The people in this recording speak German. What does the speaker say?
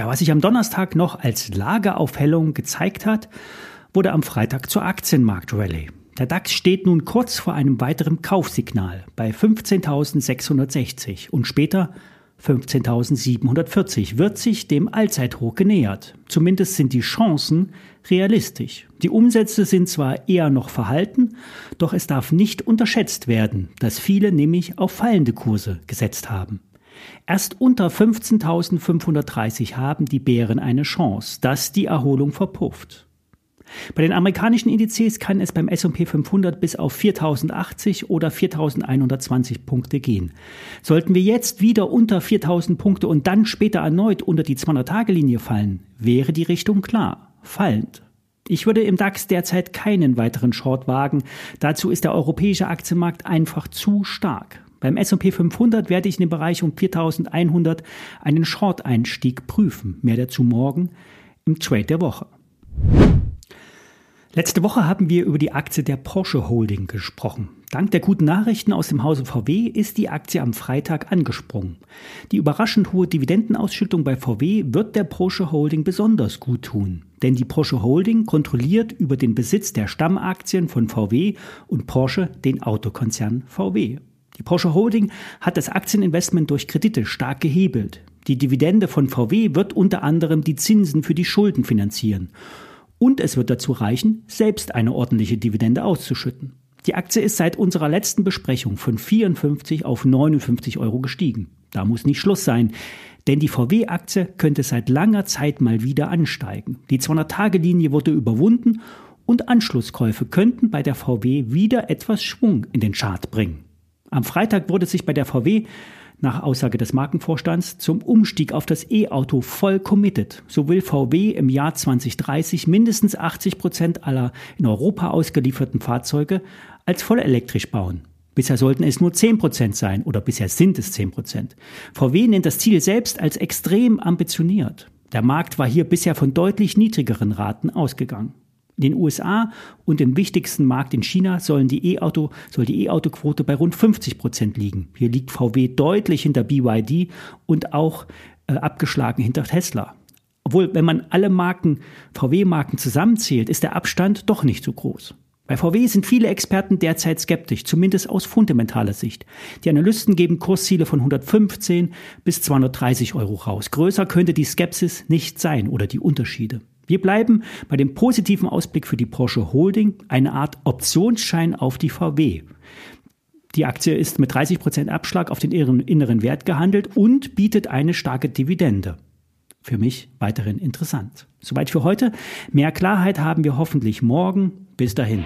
Ja, was sich am Donnerstag noch als Lageaufhellung gezeigt hat, wurde am Freitag zur Aktienmarkt-Rallye. Der DAX steht nun kurz vor einem weiteren Kaufsignal bei 15.660 und später 15.740 wird sich dem Allzeithoch genähert. Zumindest sind die Chancen realistisch. Die Umsätze sind zwar eher noch verhalten, doch es darf nicht unterschätzt werden, dass viele nämlich auf fallende Kurse gesetzt haben. Erst unter 15.530 haben die Bären eine Chance, dass die Erholung verpufft. Bei den amerikanischen Indizes kann es beim S&P 500 bis auf 4080 oder 4120 Punkte gehen. Sollten wir jetzt wieder unter 4000 Punkte und dann später erneut unter die 200-Tage-Linie fallen, wäre die Richtung klar, fallend. Ich würde im DAX derzeit keinen weiteren Short wagen. Dazu ist der europäische Aktienmarkt einfach zu stark. Beim S&P 500 werde ich in dem Bereich um 4100 einen Short-Einstieg prüfen. Mehr dazu morgen im Trade der Woche. Letzte Woche haben wir über die Aktie der Porsche Holding gesprochen. Dank der guten Nachrichten aus dem Hause VW ist die Aktie am Freitag angesprungen. Die überraschend hohe Dividendenausschüttung bei VW wird der Porsche Holding besonders gut tun. Denn die Porsche Holding kontrolliert über den Besitz der Stammaktien von VW und Porsche den Autokonzern VW. Die Porsche Holding hat das Aktieninvestment durch Kredite stark gehebelt. Die Dividende von VW wird unter anderem die Zinsen für die Schulden finanzieren. Und es wird dazu reichen, selbst eine ordentliche Dividende auszuschütten. Die Aktie ist seit unserer letzten Besprechung von 54 auf 59 Euro gestiegen. Da muss nicht Schluss sein, denn die VW-Aktie könnte seit langer Zeit mal wieder ansteigen. Die 200-Tage-Linie wurde überwunden und Anschlusskäufe könnten bei der VW wieder etwas Schwung in den Chart bringen. Am Freitag wurde sich bei der VW nach Aussage des Markenvorstands zum Umstieg auf das E-Auto voll committed. So will VW im Jahr 2030 mindestens 80 Prozent aller in Europa ausgelieferten Fahrzeuge als vollelektrisch bauen. Bisher sollten es nur 10 Prozent sein oder bisher sind es 10 Prozent. VW nennt das Ziel selbst als extrem ambitioniert. Der Markt war hier bisher von deutlich niedrigeren Raten ausgegangen. In den USA und im wichtigsten Markt in China sollen die E-Auto, soll die E-Auto-Quote bei rund 50 Prozent liegen. Hier liegt VW deutlich hinter BYD und auch äh, abgeschlagen hinter Tesla. Obwohl, wenn man alle Marken, VW-Marken zusammenzählt, ist der Abstand doch nicht so groß. Bei VW sind viele Experten derzeit skeptisch, zumindest aus fundamentaler Sicht. Die Analysten geben Kursziele von 115 bis 230 Euro raus. Größer könnte die Skepsis nicht sein oder die Unterschiede. Wir bleiben bei dem positiven Ausblick für die Porsche Holding, eine Art Optionsschein auf die VW. Die Aktie ist mit 30% Abschlag auf den inneren Wert gehandelt und bietet eine starke Dividende. Für mich weiterhin interessant. Soweit für heute. Mehr Klarheit haben wir hoffentlich morgen. Bis dahin.